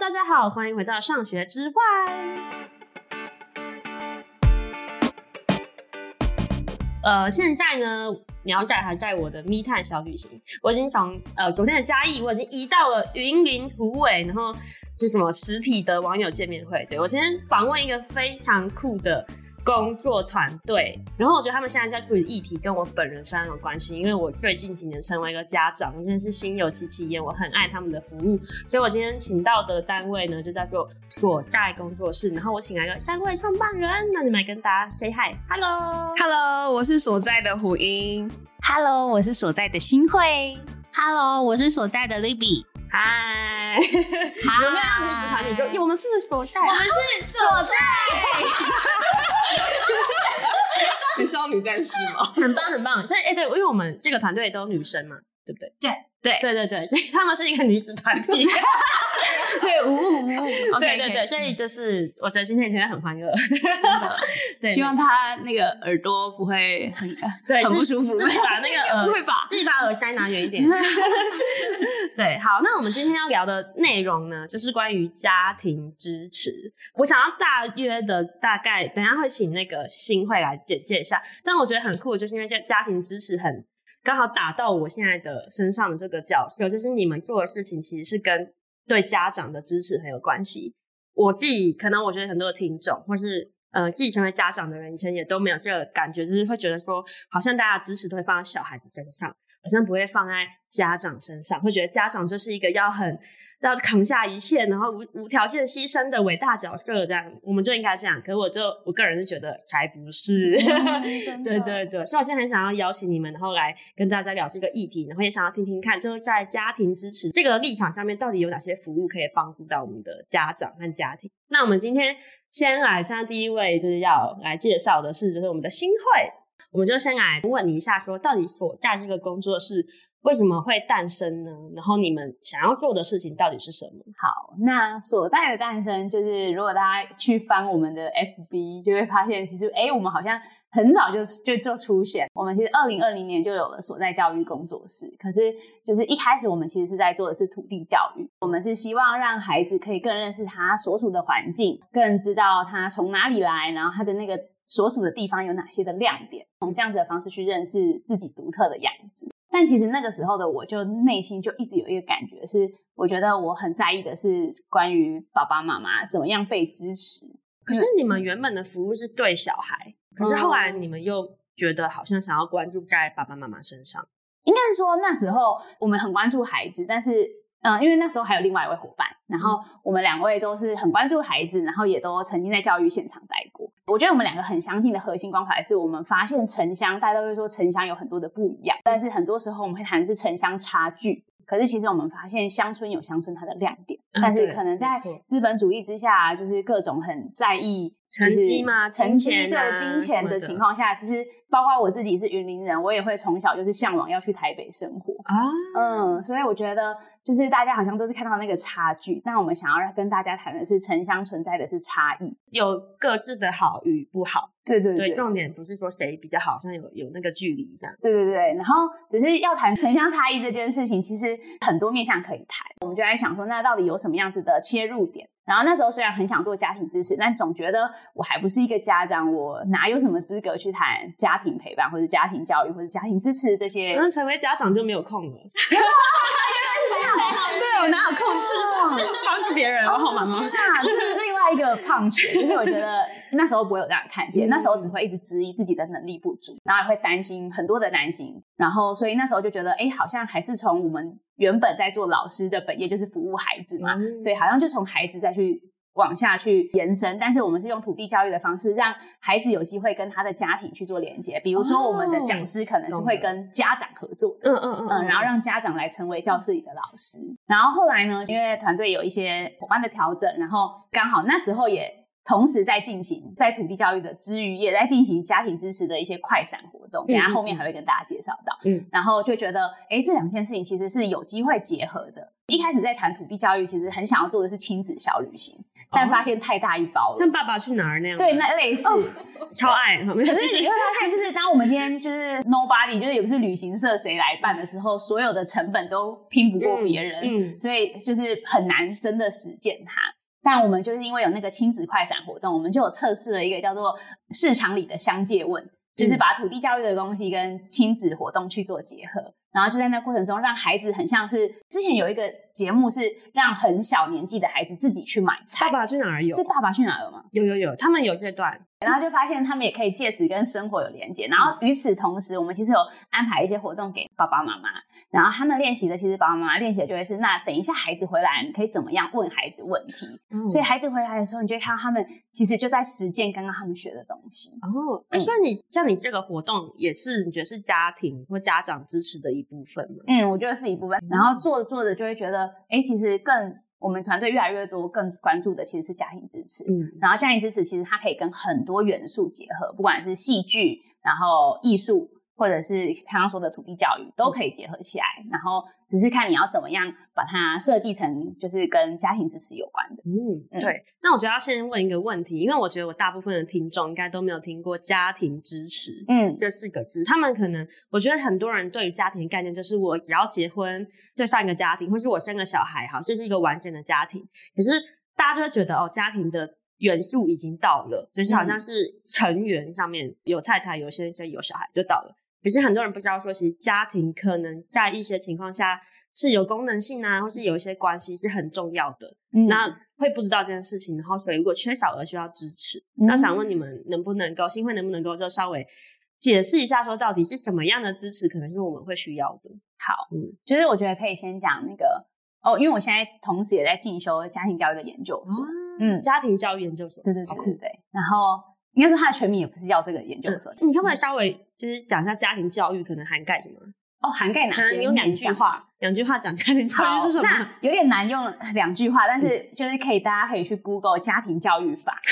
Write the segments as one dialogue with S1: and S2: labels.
S1: 大家好，欢迎回到上学之外。呃，现在呢，鸟仔还在我的密探小旅行，我已经从呃昨天的嘉义，我已经移到了云林虎尾，然后是什么实体的网友见面会。对，我今天访问一个非常酷的。工作团队，然后我觉得他们现在在处理议题跟我本人非常有关系，因为我最近几年成为一个家长，真的是心有戚戚焉，我很爱他们的服务，所以我今天请到的单位呢就叫做所在工作室，然后我请来了三位创办人，那你们来跟大家 say hi，hello，hello，
S2: 我是所在的虎英
S3: ，hello，我是所在的新慧
S4: ，hello，我是所在的 Libby。
S1: 嗨，有没有女子团体说？我们是所在，
S4: 我们是所在，
S2: 你少女战士吗？
S1: 很棒，很棒。所以，哎、欸，对，因为我们这个团队都女生嘛，对不对？
S4: 对。
S1: 对对对对，所以他们是一个女子团体。
S4: 对，五五五五。
S1: 对对对，所以就是我觉得今天天很欢乐，
S4: 真的。
S3: 对，希望他那个耳朵不会很
S1: 对
S3: 很不舒服，
S1: 把那个耳
S4: 不会把？
S1: 自己把耳塞拿远一点。对，好，那我们今天要聊的内容呢，就是关于家庭支持。我想要大约的大概，等下会请那个新会来简介一下。但我觉得很酷，就是因为这家庭支持很。刚好打到我现在的身上的这个角色，就是你们做的事情其实是跟对家长的支持很有关系。我自己可能我觉得很多的听众，或是呃自己成为家长的人，以前也都没有这个感觉，就是会觉得说，好像大家的支持都会放在小孩子身上，好像不会放在家长身上，会觉得家长就是一个要很。要扛下一切，然后无无条件牺牲的伟大角色，这样我们就应该这样。可是我就我个人是觉得才不是，嗯、对对对。所以我今天很想要邀请你们，然后来跟大家聊这个议题，然后也想要听听看，就是在家庭支持这个立场上面，到底有哪些服务可以帮助到我们的家长和家庭。那我们今天先来，现在第一位就是要来介绍的是，就是我们的新会，我们就先来问你一下，说到底所在这个工作室。为什么会诞生呢？然后你们想要做的事情到底是什么？
S3: 好，那所在的诞生就是，如果大家去翻我们的 FB，就会发现，其实哎，我们好像很早就就就出现。我们其实二零二零年就有了所在教育工作室，可是就是一开始我们其实是在做的是土地教育，我们是希望让孩子可以更认识他所处的环境，更知道他从哪里来，然后他的那个所处的地方有哪些的亮点，从这样子的方式去认识自己独特的样子。但其实那个时候的我，就内心就一直有一个感觉，是我觉得我很在意的是关于爸爸妈妈怎么样被支持。
S1: 可是你们原本的服务是对小孩，可是后来你们又觉得好像想要关注在爸爸妈妈身上。
S3: 应该是说那时候我们很关注孩子，但是嗯，因为那时候还有另外一位伙伴，然后我们两位都是很关注孩子，然后也都曾经在教育现场待过。我觉得我们两个很相近的核心关怀是我们发现城乡，大家都会说城乡有很多的不一样，但是很多时候我们会谈的是城乡差距。可是其实我们发现乡村有乡村它的亮点，但是可能在资本主义之下，就是各种很在意
S1: 成绩嘛、
S3: 成绩的金钱的情况下，其实包括我自己是云林人，我也会从小就是向往要去台北生活啊。嗯，所以我觉得。就是大家好像都是看到那个差距，那我们想要跟大家谈的是城乡存在的是差异，
S1: 有各自的好与不好。
S3: 对对对，
S1: 对，重点不是说谁比较好，像有有那个距离这样。
S3: 对对对，然后只是要谈城乡差异这件事情，其实很多面向可以谈。我们就在想说，那到底有什么样子的切入点？然后那时候虽然很想做家庭支持，但总觉得我还不是一个家长，我哪有什么资格去谈家庭陪伴或者家庭教育或者家庭支持这些？
S1: 那成为家长就没有空了。对，我哪有空？就是就是帮助别人，然后好忙吗？
S3: 那 这是另外一个胖群，就是我觉得 那时候不会有这样看见，那时候只会一直质疑自己的能力不足，然后也会担心很多的担心，然后所以那时候就觉得，哎，好像还是从我们原本在做老师的本业，就是服务孩子嘛，所以好像就从孩子再去。往下去延伸，但是我们是用土地教育的方式，让孩子有机会跟他的家庭去做连接。比如说，我们的讲师可能是会跟家长合作，嗯嗯嗯嗯，然后让家长来成为教室里的老师。然后后来呢，因为团队有一些伙伴的调整，然后刚好那时候也同时在进行在土地教育的之余，也在进行家庭支持的一些快闪活动。等下后面还会跟大家介绍到。嗯，然后就觉得，哎，这两件事情其实是有机会结合的。一开始在谈土地教育，其实很想要做的是亲子小旅行，但发现太大一包了，
S1: 像《爸爸去哪儿》那样。
S3: 对，那类似，
S1: 超爱。可
S3: 是你会发现，就是当我们今天就是 nobody，就是也不是旅行社谁来办的时候，所有的成本都拼不过别人，嗯，所以就是很难真的实践它。但我们就是因为有那个亲子快闪活动，我们就有测试了一个叫做市场里的相借问，就是把土地教育的东西跟亲子活动去做结合。然后就在那过程中，让孩子很像是之前有一个节目，是让很小年纪的孩子自己去买菜。
S1: 爸爸去哪儿有？
S3: 是爸爸去哪儿吗？
S1: 有有有，他们有这段。
S3: 然后就发现他们也可以借此跟生活有连接。然后与此同时，我们其实有安排一些活动给爸爸妈妈。然后他们练习的，其实爸爸妈妈练习的就会是：那等一下孩子回来，你可以怎么样问孩子问题？嗯、所以孩子回来的时候，你就会看到他们其实就在实践刚刚他们学的东西。
S1: 哦，像你像你这个活动也是你觉得是家庭或家长支持的一部分吗？
S3: 嗯，我觉得是一部分。然后做着做着就会觉得，哎，其实更。我们团队越来越多，更关注的其实是家庭支持。嗯，然后家庭支持其实它可以跟很多元素结合，不管是戏剧，然后艺术。或者是刚刚说的土地教育都可以结合起来，嗯、然后只是看你要怎么样把它设计成就是跟家庭支持有关的。
S1: 嗯，嗯对。那我觉得要先问一个问题，因为我觉得我大部分的听众应该都没有听过家庭支持，嗯，这四个字。他们可能，我觉得很多人对于家庭的概念就是我只要结婚就上一个家庭，或是我生个小孩，好，这是一个完整的家庭。可是大家就会觉得哦，家庭的元素已经到了，就是好像是成员上面有太太、有先生、有小孩就到了。可是很多人不知道说，其实家庭可能在一些情况下是有功能性啊，或是有一些关系是很重要的。嗯，那会不知道这件事情，然后所以如果缺少而需要支持，嗯、那想问你们能不能够，新会能不能够就稍微解释一下，说到底是什么样的支持，可能是我们会需要的。
S3: 好，嗯，就是我觉得可以先讲那个哦，因为我现在同时也在进修家庭教育的研究所，嗯，嗯家庭教育研究所，对对对对对，然后。应该说他的全名也不是叫这个研究所。嗯、你可不可以稍微就是讲一下家庭教育可能涵盖什么？哦，涵盖哪些？
S1: 你有两句话，两句话讲家庭教育是什么？
S3: 那有点难用两句话，但是就是可以，大家可以去 Google 家庭教育法。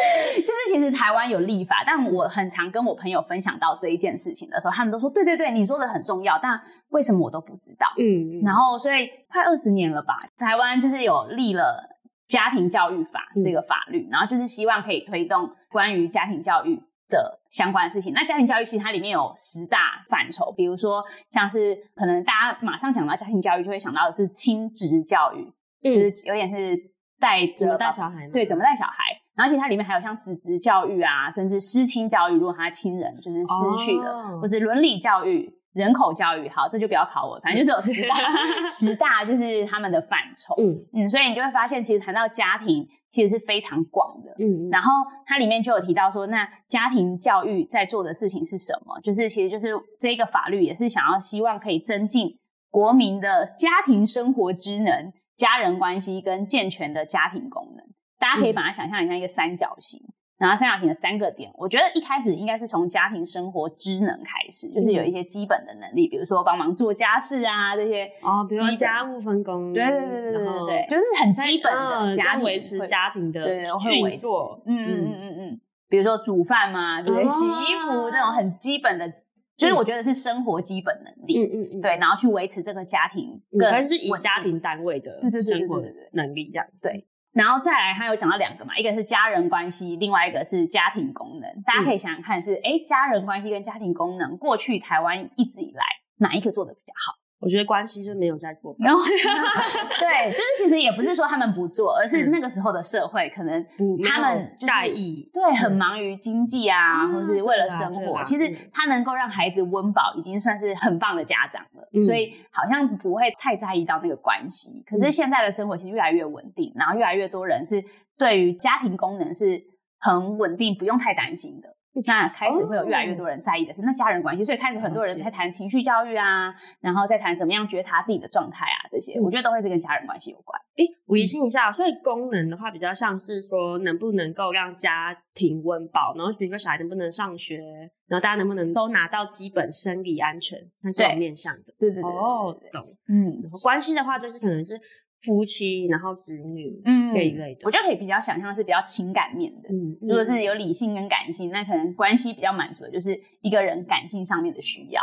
S3: 就是其实台湾有立法，但我很常跟我朋友分享到这一件事情的时候，他们都说对对对，你说的很重要，但为什么我都不知道？嗯，然后所以快二十年了吧，台湾就是有立了。家庭教育法这个法律，嗯、然后就是希望可以推动关于家庭教育的相关的事情。那家庭教育其实它里面有十大范畴，比如说像是可能大家马上讲到家庭教育就会想到的是亲职教育，嗯、就是有点是带着
S1: 怎么带小孩，
S3: 对，怎么带小孩。然后其实它里面还有像子职教育啊，甚至失亲教育，如果他亲人就是失去了，哦、或是伦理教育。人口教育，好，这就不要考我，反正就是有十大，十大就是他们的范畴。嗯嗯，所以你就会发现，其实谈到家庭，其实是非常广的。嗯，然后它里面就有提到说，那家庭教育在做的事情是什么？就是其实就是这个法律也是想要希望可以增进国民的家庭生活职能、家人关系跟健全的家庭功能。大家可以把它想象成像一个三角形。然后三角形的三个点，我觉得一开始应该是从家庭生活机能开始，就是有一些基本的能力，比如说帮忙做家事啊这些
S1: 哦，比如说家务分工，
S3: 对对对对对对对，就是很基本的家庭
S1: 维持家庭的运作，
S3: 嗯嗯嗯嗯嗯，比如说煮饭嘛，对？洗衣服这种很基本的，就是我觉得是生活基本能力，嗯嗯嗯，对，然后去维持这个家庭，
S1: 更是以家庭单位的生活能力这样，
S3: 对。然后再来，他有讲到两个嘛，一个是家人关系，另外一个是家庭功能。大家可以想想看是，是哎、嗯，家人关系跟家庭功能，过去台湾一直以来哪一个做的比较好？
S1: 我觉得关系就没有在做，
S3: 然后 对，就是其实也不是说他们不做，而是那个时候的社会可能他们在意，对，很忙于经济啊，或是为了生活。其实他能够让孩子温饱，已经算是很棒的家长了，所以好像不会太在意到那个关系。可是现在的生活其实越来越稳定，然后越来越多人是对于家庭功能是很稳定，不用太担心的。那开始会有越来越多人在意的是那家人关系，所以开始很多人在谈情绪教育啊，然后再谈怎么样觉察自己的状态啊，这些我觉得都会是跟家人关系有关。
S1: 诶，我厘清一下，所以功能的话比较像是说能不能够让家庭温饱，然后比如说小孩能不能上学，然后大家能不能都拿到基本生理安全，它是有面向的。
S3: 对对对，
S1: 哦，懂。嗯，然后关系的话就是可能是。夫妻，然后子女，嗯，这一类的，
S3: 我就可以比较想象是比较情感面的。嗯，如果是有理性跟感性，那可能关系比较满足的就是一个人感性上面的需要。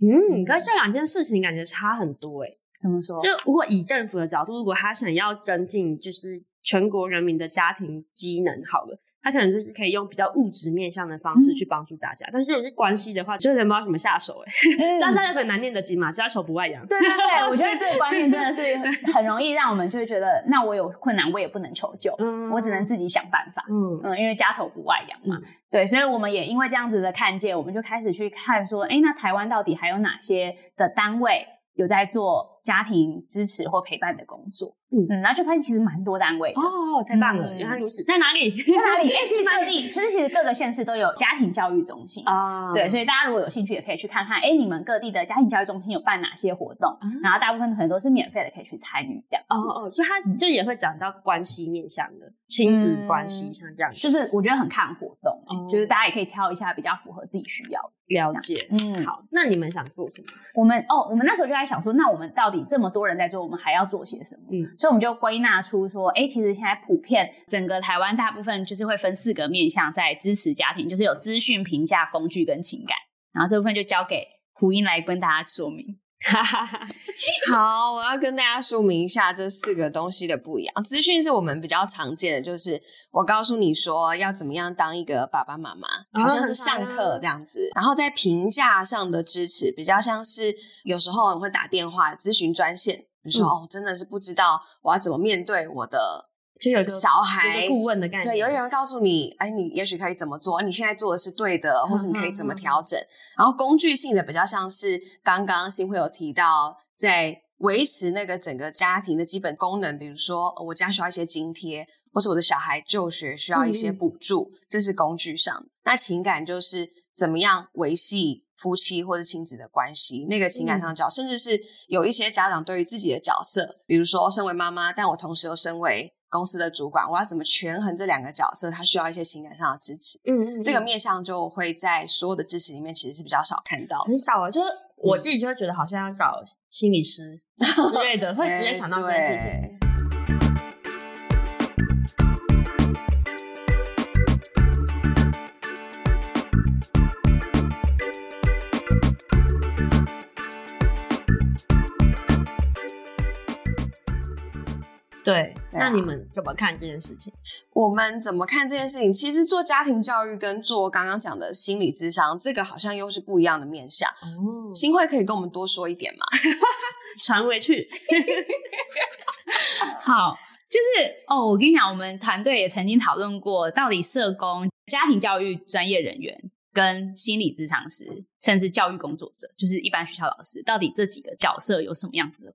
S1: 嗯，可是这两件事情感觉差很多诶。
S3: 怎么说？
S1: 就如果以政府的角度，如果他想要增进就是全国人民的家庭机能，好了。他可能就是可以用比较物质面向的方式去帮助大家，嗯、但是如果是关系的话，就有点不知道怎么下手哎、欸。家家有本难念的经嘛，家丑不外扬。
S3: 对对对，我觉得这个观念真的是 很容易让我们就会觉得，那我有困难我也不能求救，嗯、我只能自己想办法。嗯嗯，因为家丑不外扬嘛。嗯、对，所以我们也因为这样子的看见，我们就开始去看说，哎，那台湾到底还有哪些的单位有在做家庭支持或陪伴的工作？嗯，然后就发现其实蛮多单位
S1: 哦，太棒了！原来如此，在哪里？
S3: 在哪里？哎，其实各地，就是其实各个县市都有家庭教育中心啊。对，所以大家如果有兴趣，也可以去看看。哎，你们各地的家庭教育中心有办哪些活动？然后大部分可能都是免费的，可以去参与这样。
S1: 哦哦，所以他就也会讲到关系面向的亲子关系，像这样，
S3: 就是我觉得很看活动，就是大家也可以挑一下比较符合自己需要的。
S1: 了解，嗯，好。那你们想做什么？
S3: 我们哦，我们那时候就在想说，那我们到底这么多人在做，我们还要做些什么？嗯。所以我们就归纳出说，哎，其实现在普遍整个台湾大部分就是会分四个面向在支持家庭，就是有资讯、评价、工具跟情感。然后这部分就交给胡英来跟大家说明。
S2: 好，我要跟大家说明一下这四个东西的不一样。资讯是我们比较常见的，就是我告诉你说要怎么样当一个爸爸妈妈，好像是上课这样子。然后在评价上的支持，比较像是有时候我会打电话咨询专线。比如说、嗯、哦，真的是不知道我要怎么面对我的就有个小孩
S1: 顾问的概念。
S2: 对，有一个人告诉你，哎，你也许可以怎么做？你现在做的是对的，或是你可以怎么调整？嗯嗯嗯、然后工具性的比较像是刚刚新会有提到，在维持那个整个家庭的基本功能，比如说我家需要一些津贴，或是我的小孩就学需要一些补助，嗯、这是工具上的。那情感就是怎么样维系。夫妻或者亲子的关系，那个情感上的角，嗯、甚至是有一些家长对于自己的角色，比如说身为妈妈，但我同时又身为公司的主管，我要怎么权衡这两个角色？他需要一些情感上的支持。嗯，嗯，嗯，这个面向就会在所有的支持里面，其实是比较少看到，
S1: 很少啊。就是我自己就会觉得，好像要找心理师之类的，会直接想到这件事情。对，那你们怎么看这件事情？
S2: 我们怎么看这件事情？其实做家庭教育跟做刚刚讲的心理智商，这个好像又是不一样的面向。哦，新会可以跟我们多说一点吗？
S1: 传回去。
S3: 好，就是哦，我跟你讲，我们团队也曾经讨论过，到底社工、家庭教育专业人员跟心理咨商师，甚至教育工作者，就是一般学校老师，到底这几个角色有什么样子的？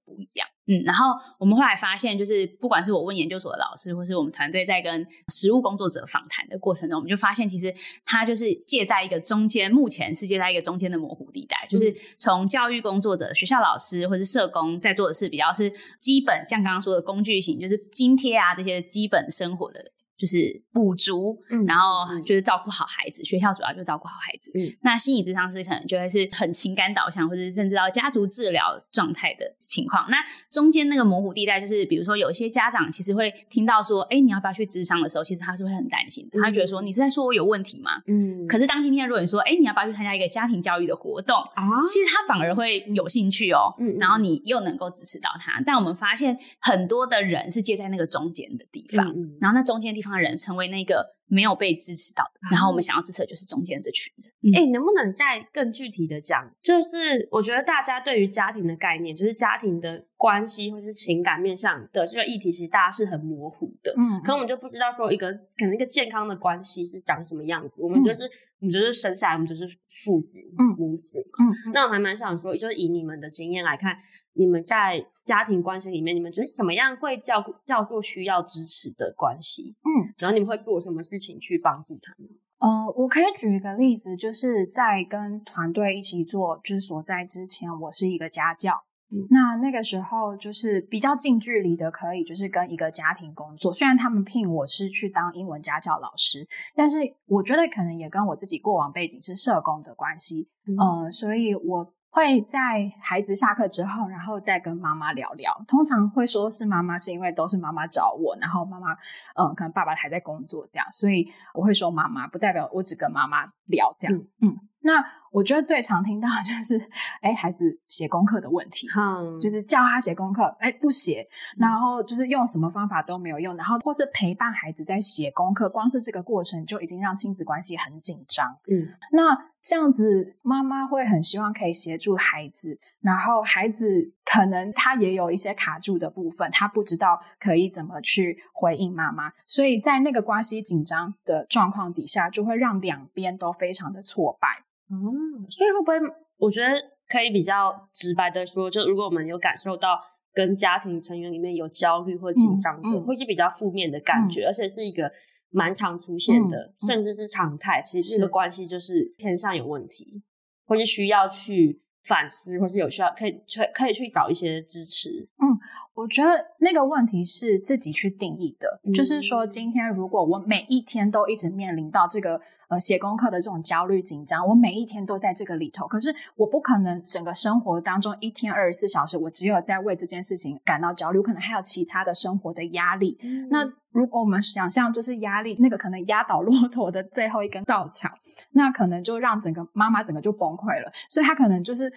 S3: 嗯，然后我们后来发现，就是不管是我问研究所的老师，或是我们团队在跟实务工作者访谈的过程中，我们就发现，其实他就是介在一个中间，目前是介在一个中间的模糊地带，就是从教育工作者、学校老师或是社工在做的事，比较是基本，像刚刚说的工具型，就是津贴啊这些基本生活的。就是补足，嗯，然后就是照顾好孩子。嗯、学校主要就是照顾好孩子。嗯，那心理智商是可能就会是很情感导向，或者是甚至到家族治疗状态的情况。那中间那个模糊地带，就是比如说有些家长其实会听到说，哎，你要不要去智商的时候，其实他是会很担心的。他会觉得说，你是在说我有问题吗？嗯。可是当今天如果你说，哎，你要不要去参加一个家庭教育的活动啊？其实他反而会有兴趣哦。嗯。然后你又能够支持到他。但我们发现很多的人是介在那个中间的地方，嗯、然后那中间的地方。人成为那个没有被支持到的，然后我们想要支持的就是中间这群人。
S1: 哎、嗯欸，能不能再更具体的讲？就是我觉得大家对于家庭的概念，就是家庭的关系或是情感面上的这个议题，其实大家是很模糊的。嗯，可我们就不知道说一个可能一个健康的关系是长什么样子。我们就是。嗯你就是生下来，我们就是父子、母子嘛。嗯，那我还蛮想说，就是以你们的经验来看，你们在家庭关系里面，你们觉得什么样会叫叫做需要支持的关系？嗯，然后你们会做什么事情去帮助他们？
S5: 呃，我可以举一个例子，就是在跟团队一起做就是所在之前，我是一个家教。那那个时候就是比较近距离的，可以就是跟一个家庭工作。虽然他们聘我是去当英文家教老师，但是我觉得可能也跟我自己过往背景是社工的关系，嗯、呃，所以我会在孩子下课之后，然后再跟妈妈聊聊。通常会说是妈妈，是因为都是妈妈找我，然后妈妈，嗯、呃，可能爸爸还在工作这样，所以我会说妈妈，不代表我只跟妈妈聊这样，嗯。嗯那我觉得最常听到的就是，哎，孩子写功课的问题，
S1: 嗯，
S5: 就是叫他写功课，哎，不写，然后就是用什么方法都没有用，然后或是陪伴孩子在写功课，光是这个过程就已经让亲子关系很紧张。
S1: 嗯，
S5: 那这样子妈妈会很希望可以协助孩子，然后孩子可能他也有一些卡住的部分，他不知道可以怎么去回应妈妈，所以在那个关系紧张的状况底下，就会让两边都非常的挫败。
S1: 嗯，所以会不会？我觉得可以比较直白的说，就如果我们有感受到跟家庭成员里面有焦虑或紧张的，嗯嗯、或是比较负面的感觉，嗯、而且是一个蛮常出现的，嗯、甚至是常态，其实这个关系就是偏向有问题，是或是需要去反思，或是有需要可以去可以去找一些支持。
S5: 嗯，我觉得那个问题是自己去定义的，嗯、就是说今天如果我每一天都一直面临到这个。呃，写功课的这种焦虑紧张，我每一天都在这个里头。可是我不可能整个生活当中一天二十四小时，我只有在为这件事情感到焦虑，我可能还有其他的生活的压力。嗯、那如果我们想象就是压力，那个可能压倒骆驼的最后一根稻草，那可能就让整个妈妈整个就崩溃了。所以她可能就是。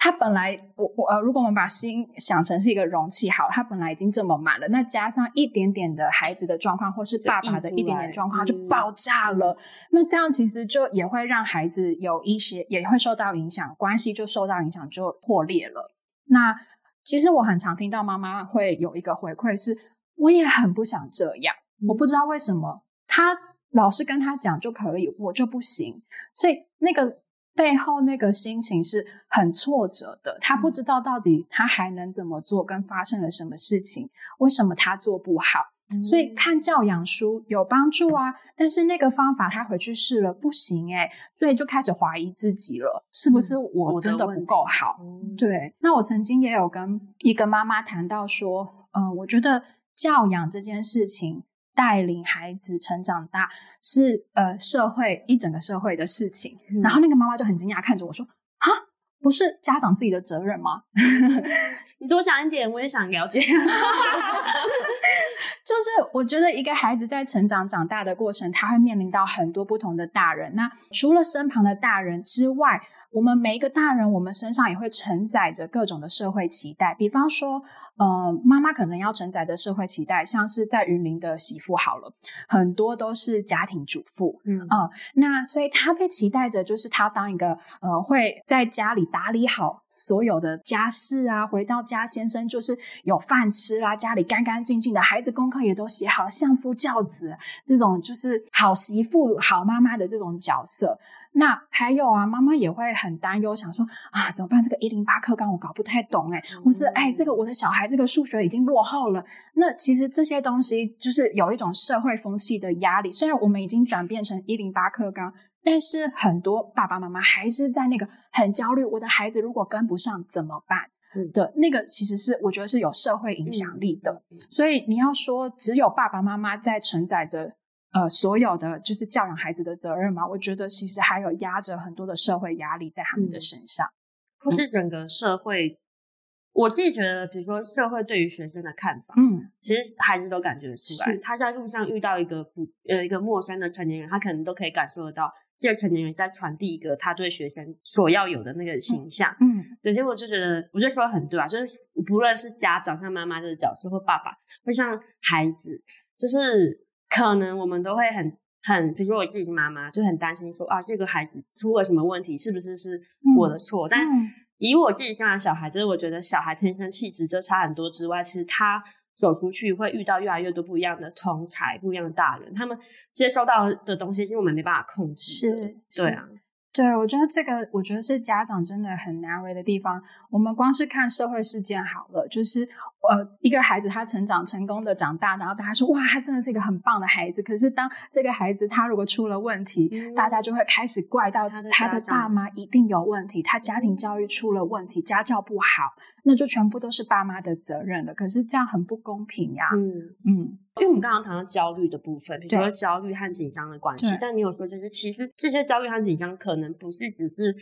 S5: 他本来，我我呃，如果我们把心想成是一个容器，好，他本来已经这么满了，那加上一点点的孩子的状况，或是爸爸的一点点状况，就爆炸了。嗯、那这样其实就也会让孩子有一些，也会受到影响，关系就受到影响，就破裂了。那其实我很常听到妈妈会有一个回馈是，我也很不想这样，嗯、我不知道为什么，他老是跟他讲就可以，我就不行，所以那个。背后那个心情是很挫折的，他不知道到底他还能怎么做，跟发生了什么事情，为什么他做不好，嗯、所以看教养书有帮助啊，但是那个方法他回去试了不行诶，所以就开始怀疑自己了，是不是我真的不够好？嗯、对，那我曾经也有跟一个妈妈谈到说，嗯、呃，我觉得教养这件事情。带领孩子成长大是呃社会一整个社会的事情，嗯、然后那个妈妈就很惊讶看着我说：“啊，不是家长自己的责任吗？”
S1: 你多想一点，我也想了解。
S5: 就是我觉得一个孩子在成长长大的过程，他会面临到很多不同的大人。那除了身旁的大人之外，我们每一个大人，我们身上也会承载着各种的社会期待。比方说，呃，妈妈可能要承载着社会期待，像是在云林的媳妇好了，很多都是家庭主妇，嗯、呃、那所以她被期待着，就是她当一个呃会在家里打理好所有的家事啊，回到家先生就是有饭吃啦，家里干干净净的，孩子功课也都写好，相夫教子这种就是好媳妇、好妈妈的这种角色。那还有啊，妈妈也会很担忧，想说啊，怎么办？这个一零八课纲我搞不太懂哎，或是哎，这个我的小孩这个数学已经落后了。那其实这些东西就是有一种社会风气的压力。虽然我们已经转变成一零八课纲，但是很多爸爸妈妈还是在那个很焦虑，我的孩子如果跟不上怎么办？的那个其实是我觉得是有社会影响力的。所以你要说只有爸爸妈妈在承载着。呃，所有的就是教养孩子的责任嘛，我觉得其实还有压着很多的社会压力在他们的身上，嗯、
S1: 或是整个社会。嗯、我自己觉得，比如说社会对于学生的看法，
S5: 嗯，
S1: 其实孩子都感觉得出
S5: 来。
S1: 他在路上遇到一个不呃一个陌生的成年人，他可能都可以感受得到，这个成年人在传递一个他对学生所要有的那个形象。
S5: 嗯，
S1: 对，所以我就觉得，我就说很对啊，就是不论是家长像妈妈这个角色，或爸爸，或像孩子，就是。可能我们都会很很，比如说我自己是妈妈，就很担心说啊，这个孩子出了什么问题，是不是是我的错？嗯、但以我自己现在的小孩，就是我觉得小孩天生气质就差很多之外，其实他走出去会遇到越来越多不一样的同才，不一样的大人，他们接收到的东西是我们没办法控制。
S5: 是，是
S1: 对啊。
S5: 对，我觉得这个，我觉得是家长真的很难为的地方。我们光是看社会事件好了，就是呃，一个孩子他成长成功的长大，然后大家说哇，他真的是一个很棒的孩子。可是当这个孩子他如果出了问题，嗯、大家就会开始怪到他的爸妈一定有问题，他家庭教育出了问题，家教不好，那就全部都是爸妈的责任了。可是这样很不公平呀。嗯嗯。嗯
S1: 因为我们刚刚谈到焦虑的部分，比如说焦虑和紧张的关系，但你有说就是其实这些焦虑和紧张可能不是只是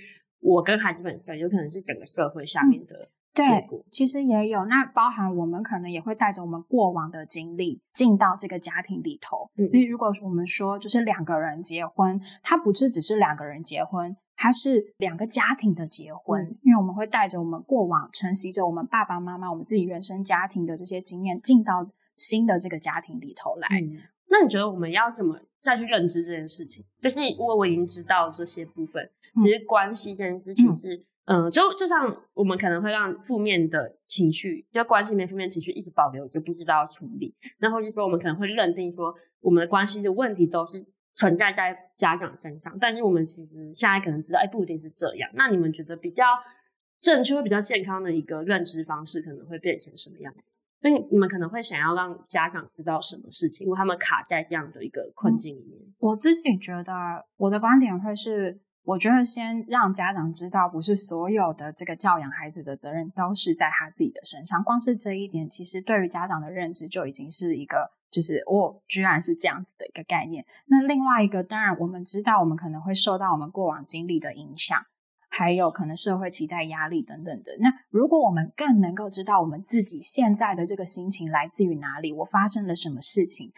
S1: 我跟孩子本身，有可能是整个社会下面的。
S5: 对，其实也有，那包含我们可能也会带着我们过往的经历进到这个家庭里头。嗯，因为如果我们说就是两个人结婚，它不是只是两个人结婚。它是两个家庭的结婚，嗯、因为我们会带着我们过往承袭着我们爸爸妈妈、我们自己原生家庭的这些经验，进到新的这个家庭里头来。
S1: 嗯、那你觉得我们要怎么再去认知这件事情？就是因为我已经知道这些部分，其实关系这件事情是，嗯，呃、就就像我们可能会让负面的情绪，就关系里面负面情绪一直保留，就不知道要处理。然后就是说，我们可能会认定说，我们的关系的问题都是。存在在家长身上，但是我们其实现在可能知道，哎，不一定是这样。那你们觉得比较正确、比较健康的一个认知方式，可能会变成什么样子？所以你们可能会想要让家长知道什么事情，因为他们卡在这样的一个困境里面。
S5: 嗯，我自己觉得，我的观点会是，我觉得先让家长知道，不是所有的这个教养孩子的责任都是在他自己的身上。光是这一点，其实对于家长的认知就已经是一个。就是哦，居然是这样子的一个概念。那另外一个，当然我们知道，我们可能会受到我们过往经历的影响，还有可能社会期待压力等等的。那如果我们更能够知道我们自己现在的这个心情来自于哪里，我发生了什么事情，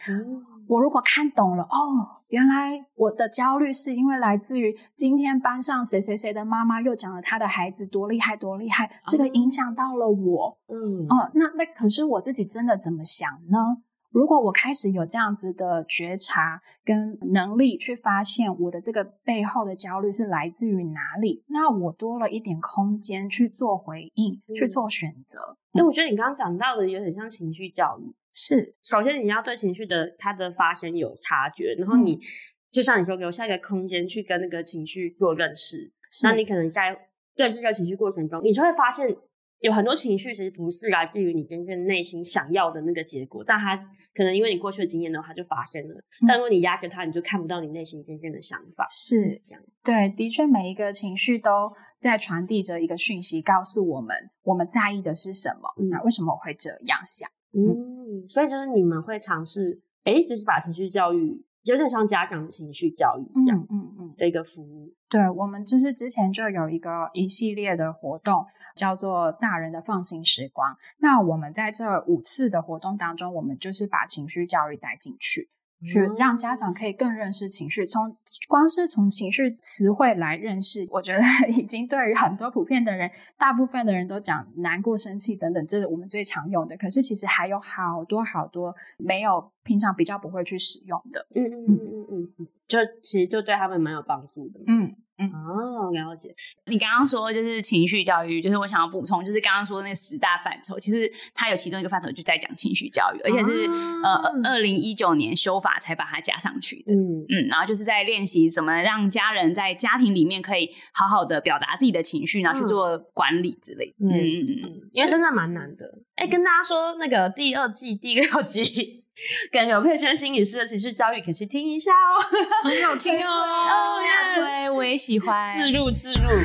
S5: 我如果看懂了，哦，原来我的焦虑是因为来自于今天班上谁谁谁的妈妈又讲了他的孩子多厉害多厉害，这个影响到了我。嗯，哦，那那可是我自己真的怎么想呢？如果我开始有这样子的觉察跟能力，去发现我的这个背后的焦虑是来自于哪里，那我多了一点空间去做回应，嗯、去做选择。
S1: 因为我觉得你刚刚讲到的有点像情绪教育，
S5: 是
S1: 首先你要对情绪的它的发生有察觉，然后你、嗯、就像你说，留下一个空间去跟那个情绪做认识。那你可能在认识这个情绪过程中，你就会发现。有很多情绪其实不是来自于你真正内心想要的那个结果，但它可能因为你过去的经验的话，它就发生了。嗯、但如果你压下它，你就看不到你内心真正的想法。
S5: 是
S1: 这样。
S5: 对，的确每一个情绪都在传递着一个讯息，告诉我们我们在意的是什么。嗯、那为什么我会这样想？
S1: 嗯，所以就是你们会尝试，诶，就是把情绪教育。有点像家长情绪教育这样子的一个服务。
S5: 嗯嗯嗯、对，我们就是之前就有一个一系列的活动，叫做“大人的放心时光”。那我们在这五次的活动当中，我们就是把情绪教育带进去。去让家长可以更认识情绪，从光是从情绪词汇来认识，我觉得 已经对于很多普遍的人，大部分的人都讲难过、生气等等，这是我们最常用的。可是其实还有好多好多没有平常比较不会去使用的。嗯嗯嗯嗯嗯，
S1: 就其实就对他们蛮有帮助的。
S5: 嗯。
S1: 嗯哦，了解。
S3: 你刚刚说就是情绪教育，就是我想要补充，就是刚刚说的那十大范畴，其实它有其中一个范畴就在讲情绪教育，而且是、啊、呃二零一九年修法才把它加上去的。嗯嗯，然后就是在练习怎么让家人在家庭里面可以好好的表达自己的情绪，然后去做管理之类的。嗯嗯嗯，
S1: 因为真的蛮难的。哎、欸，跟大家说那个第二季第六集。感觉有佩萱心理师的情绪教育，可以去听一下哦，
S3: 很好听哦。对，我也喜欢。
S1: 置入置入。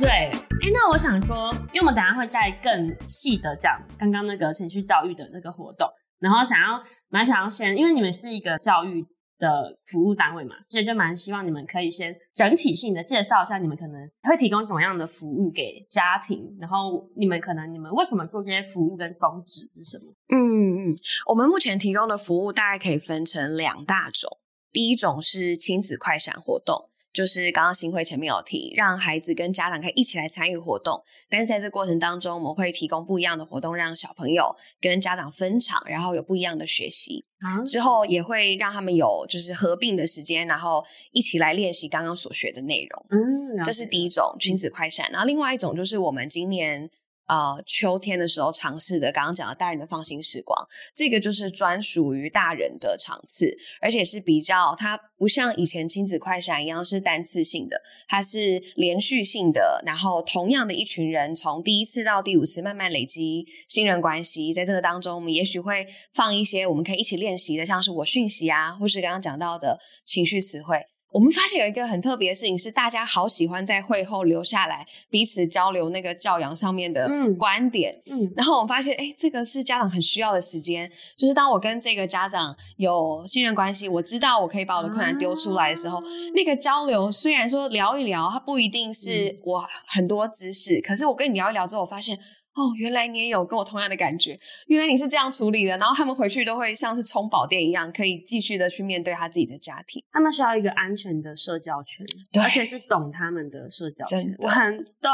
S1: 对，哎，那我想说，因为我们等下会再更细的讲刚刚那个情绪教育的那个活动，然后想要蛮想要先，因为你们是一个教育。的服务单位嘛，所以就蛮希望你们可以先整体性的介绍一下，你们可能会提供什么样的服务给家庭，然后你们可能你们为什么做这些服务跟宗旨是什么？
S2: 嗯嗯，我们目前提供的服务大概可以分成两大种，第一种是亲子快闪活动。就是刚刚新辉前面有提，让孩子跟家长可以一起来参与活动，但是在这过程当中，我们会提供不一样的活动，让小朋友跟家长分场，然后有不一样的学习。啊，之后也会让他们有就是合并的时间，然后一起来练习刚刚所学的内容。嗯，这是第一种亲子快闪。然后另外一种就是我们今年。呃，秋天的时候尝试的，刚刚讲的大人的放心时光，这个就是专属于大人的场次，而且是比较，它不像以前亲子快闪一样是单次性的，它是连续性的，然后同样的一群人，从第一次到第五次慢慢累积信任关系，在这个当中，我们也许会放一些我们可以一起练习的，像是我讯息啊，或是刚刚讲到的情绪词汇。我们发现有一个很特别的事情，是大家好喜欢在会后留下来彼此交流那个教养上面的观点。嗯，嗯，然后我们发现，哎，这个是家长很需要的时间。就是当我跟这个家长有信任关系，我知道我可以把我的困难丢出来的时候，啊、那个交流虽然说聊一聊，它不一定是我很多知识，嗯、可是我跟你聊一聊之后，我发现。哦，原来你也有跟我同样的感觉，原来你是这样处理的。然后他们回去都会像是充饱电一样，可以继续的去面对他自己的家庭。
S1: 他们需要一个安全的社交圈，
S2: 对
S1: 而且是懂他们的社交圈我很懂。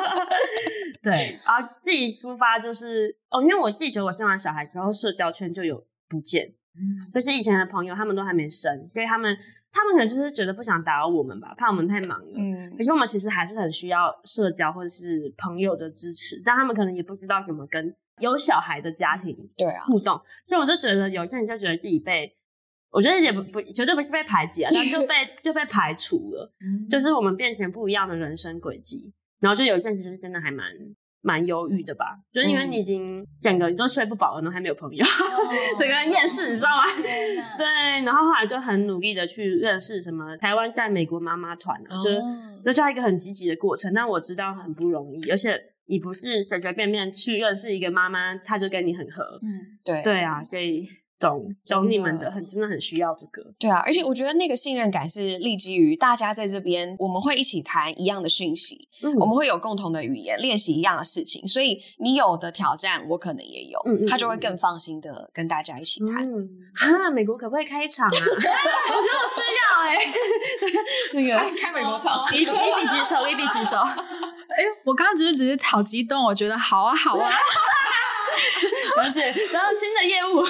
S1: 对，然后自己出发就是哦，因为我自己觉得我生完小孩之后社交圈就有不见，嗯，就是以前的朋友他们都还没生，所以他们他们可能就是觉得不想打扰我们吧，怕我们太忙了。嗯，可是我们其实还是很需要社交或者是朋友的支持，但他们可能也不知道怎么跟有小孩的家庭
S2: 对啊
S1: 互动，所以我就觉得有些人就觉得自己被，我觉得也不不绝对不是被排挤啊，但就被 就被排除了，嗯，就是我们变成不一样的人生轨迹。然后就有一阵子就是真的还蛮蛮忧郁的吧，就是因为你已经整个你都睡不饱了，然后还没有朋友，哦、整个人厌世，你知道吗？哪 对，然后后来就很努力的去认识什么台湾在美国妈妈团，啊，哦、就是就叫一个很积极的过程。但我知道很不容易，而且你不是随随便便去认识一个妈妈，她就跟你很合。嗯，对，对啊，所以。懂懂你们的，很真的很需要这个。
S2: 对啊，而且我觉得那个信任感是立基于大家在这边，我们会一起谈一样的讯息，嗯、我们会有共同的语言，练习一样的事情，所以你有的挑战，我可能也有，嗯嗯、他就会更放心的跟大家一起谈。
S1: 嗯、啊，美国可不可以开一场啊？我觉得我需要 哎、欸，那个
S2: 开美国场，
S1: 一比一比举手，一比举手。
S5: 哎，我刚刚只是只是好激动，我觉得好啊，好啊。
S1: 了解，然后新的业务，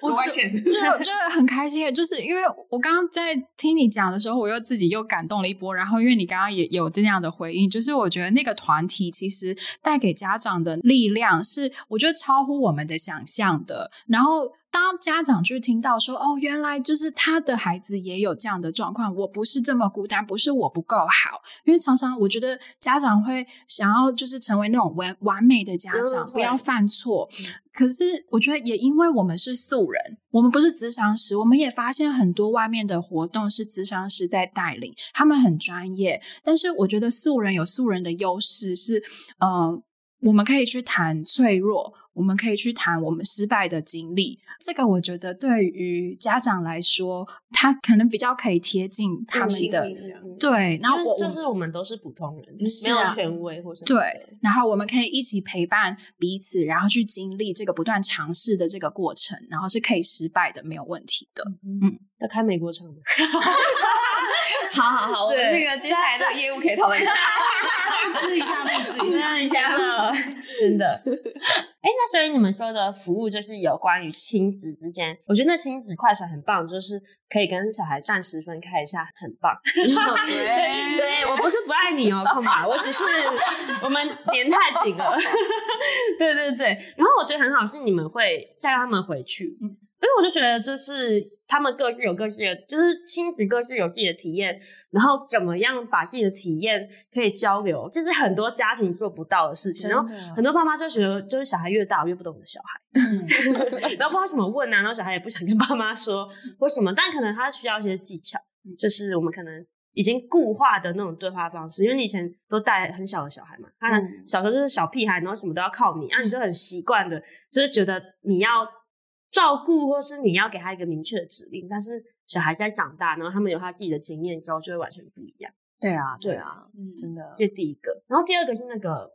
S5: 我发现，对，我觉得很开心，就是因为我刚刚在听你讲的时候，我又自己又感动了一波。然后，因为你刚刚也有这样的回应，就是我觉得那个团体其实带给家长的力量是，我觉得超乎我们的想象的。然后。当家长去听到说哦，原来就是他的孩子也有这样的状况，我不是这么孤单，不是我不够好，因为常常我觉得家长会想要就是成为那种完完美的家长，不要犯错。嗯、可是我觉得也因为我们是素人，我们不是咨商师，我们也发现很多外面的活动是咨商师在带领，他们很专业。但是我觉得素人有素人的优势是，嗯、呃，我们可以去谈脆弱。我们可以去谈我们失败的经历，这个我觉得对于家长来说，他可能比较可以贴近他们的。对，然后我
S1: 就是我们都是普通人，没有权威或什么。
S5: 对，然后我们可以一起陪伴彼此，然后去经历这个不断尝试的这个过程，然后是可以失败的，没有问题的。嗯，
S1: 要开美国场的。
S2: 好好好，我们这个接下来的业务可以讨论一下。
S1: 试一下，试一下了，真的。哎，那所以你们说的服务就是有关于亲子之间，我觉得那亲子快闪很棒，就是可以跟小孩暂时分开一下，很棒。对，对我不是不爱你哦，空白，我只是我们年太紧了。对对对，然后我觉得很好是你们会再让他们回去，嗯，因为我就觉得就是。他们各自有各自的，就是亲子各自有自己的体验，然后怎么样把自己的体验可以交流，这是很多家庭做不到的事情。然后很多爸妈就觉得，就是小孩越大越不懂的小孩，嗯、然后不知道怎么问啊，然后小孩也不想跟爸妈说或什么，但可能他需要一些技巧，就是我们可能已经固化的那种对话方式，因为你以前都带很小的小孩嘛，他小时候就是小屁孩，然后什么都要靠你，啊，你就很习惯的，就是觉得你要。照顾，或是你要给他一个明确的指令，但是小孩在长大，然后他们有他自己的经验之后，就会完全不一样。
S2: 对啊，对啊，嗯，真的。
S1: 这第一个，然后第二个是那个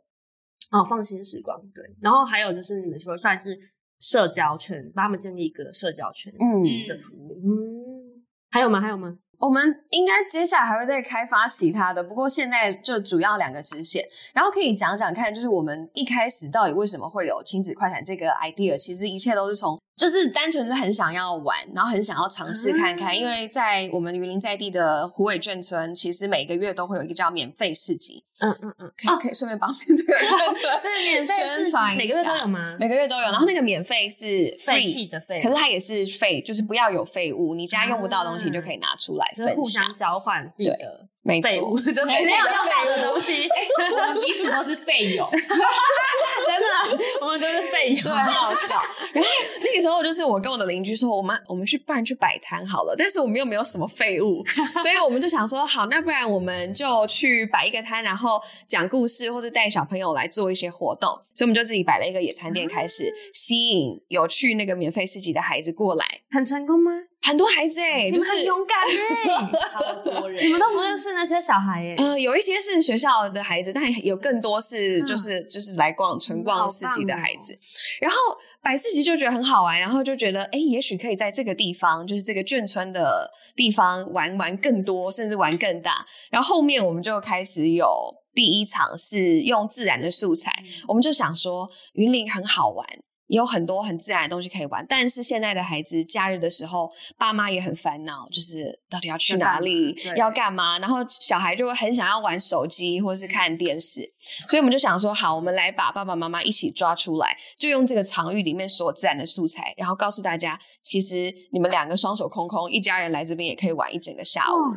S1: 哦，放心时光，对。然后还有就是你们说算是社交圈，帮他们建立一个社交圈，嗯的服务，嗯，还有吗？还有吗？
S2: 我们应该接下来还会再开发其他的，不过现在就主要两个支线，然后可以讲讲看，就是我们一开始到底为什么会有亲子快闪这个 idea，其实一切都是从。就是单纯是很想要玩，然后很想要尝试看看，嗯、因为在我们云林在地的虎尾眷村，其实每个月都会有一个叫免费市集。嗯嗯嗯，可以、哦、可以顺便帮这个 眷村
S1: 对免费宣传，每个月都有吗？
S2: 每个月都有，然后那个免费是 free
S1: 的费，
S2: 可是它也是废，就是不要有废物，你家用不到的东西就可以拿出来分享，
S1: 互相交换自己的。
S2: 没错，
S1: 没有用到的东西，
S3: 我们彼此都是废友，
S1: 真的，我们都是废友，
S2: 对，很好笑。然后那个时候，就是我跟我的邻居说，我们我们去不然去摆摊好了，但是我们又没有什么废物，所以我们就想说，好，那不然我们就去摆一个摊，然后讲故事或者带小朋友来做一些活动。所以我们就自己摆了一个野餐店，开始吸引有去那个免费市集的孩子过来。
S1: 很成功吗？
S2: 很多孩子哎，就是
S1: 你们很勇敢哎，
S3: 超多人，
S1: 你们都不认识那些小孩哎。
S2: 呃，有一些是学校的孩子，但有更多是就是、
S1: 嗯、
S2: 就是来逛纯逛市集的孩子。
S1: 哦、
S2: 然后百市集就觉得很好玩，然后就觉得哎，也许可以在这个地方，就是这个眷村的地方玩玩更多，甚至玩更大。然后后面我们就开始有。第一场是用自然的素材，嗯、我们就想说云林很好玩，也有很多很自然的东西可以玩。但是现在的孩子假日的时候，爸妈也很烦恼，就是到底要去哪里，要干嘛？然后小孩就会很想要玩手机或是看电视，所以我们就想说，好，我们来把爸爸妈妈一起抓出来，就用这个场域里面所有自然的素材，然后告诉大家，其实你们两个双手空空，一家人来这边也可以玩一整个下午。哦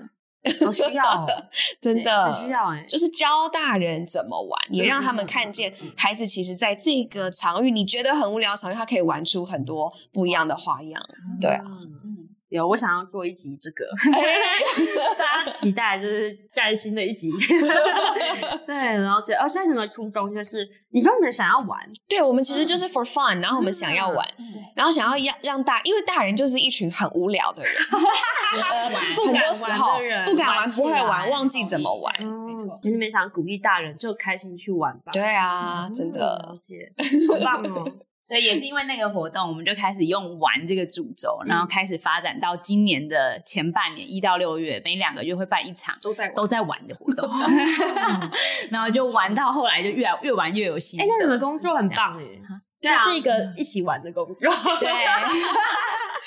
S1: 好需要、哦，
S2: 真的
S1: 很需要哎、欸，
S2: 就是教大人怎么玩，也让他们看见孩子其实在这个场域，你觉得很无聊的场域，他可以玩出很多不一样的花样。对啊，
S1: 嗯、有我想要做一集这个 大家期待就是在新的一集。对，然后这而且你们的初衷就是，你说你们想要玩，
S2: 对我们其实就是 for fun，然后我们想要玩，然后想要让让大，因为大人就是一群很无聊的人。
S1: 呃、
S2: 很多时候不敢玩，不会玩，忘记怎么玩。
S1: 没错，其实没想鼓励大人就开心去玩吧。
S2: 对啊，真的，
S1: 了解，好棒哦！
S3: 所以也是因为那个活动，我们就开始用玩这个主轴，然后开始发展到今年的前半年，一到六月，每两个月会办一场都在都在玩的活动，然后就玩到后来就越来越玩越有心。
S1: 哎，那你们工作很棒哎，这是一个一起玩的工作，
S3: 对。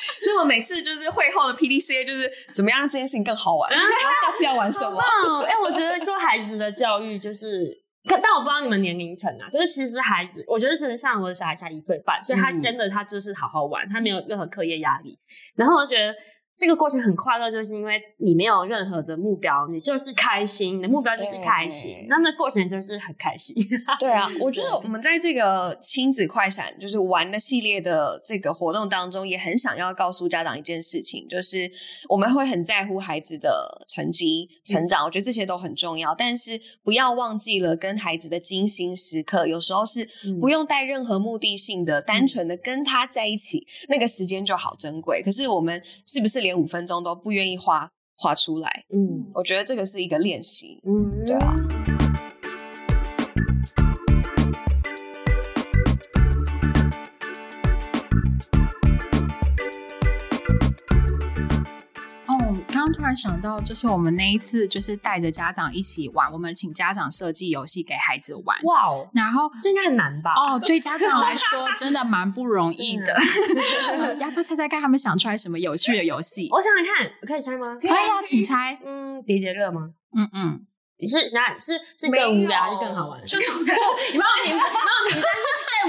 S2: 所以我每次就是会后的 PDCA，就是怎么样让这件事情更好玩，然后下次要玩什么？
S1: 哎、欸，我觉得做孩子的教育就是，但我不知道你们年龄层啊，就是其实孩子，我觉得其实像我的小孩才一岁半，所以他真的他就是好好玩，他没有任何课业压力，然后我就觉得。这个过程很快乐，就是因为你没有任何的目标，你就是开心，你的目标就是开心，那那过程就是很开心。
S2: 对啊，我觉得我们在这个亲子快闪就是玩的系列的这个活动当中，也很想要告诉家长一件事情，就是我们会很在乎孩子的成绩、成长，嗯、我觉得这些都很重要，但是不要忘记了跟孩子的精心时刻，有时候是不用带任何目的性的，嗯、单纯的跟他在一起，那个时间就好珍贵。可是我们是不是连连五分钟都不愿意花花出来，嗯，我觉得这个是一个练习，嗯，对啊。
S5: 突然想到，就是我们那一次，就是带着家长一起玩，我们请家长设计游戏给孩子玩。哇哦！然后
S1: 这应该很难吧？
S5: 哦，对家长来说真的蛮不容易的。要不要猜猜看，他们想出来什么有趣的游戏？
S1: 我想想看，可以猜吗？
S5: 可以啊，请猜。
S1: 嗯，叠叠乐吗？
S5: 嗯嗯，
S1: 你是想是是更无聊还是更好玩？
S5: 就是就
S1: 你帮我评，帮我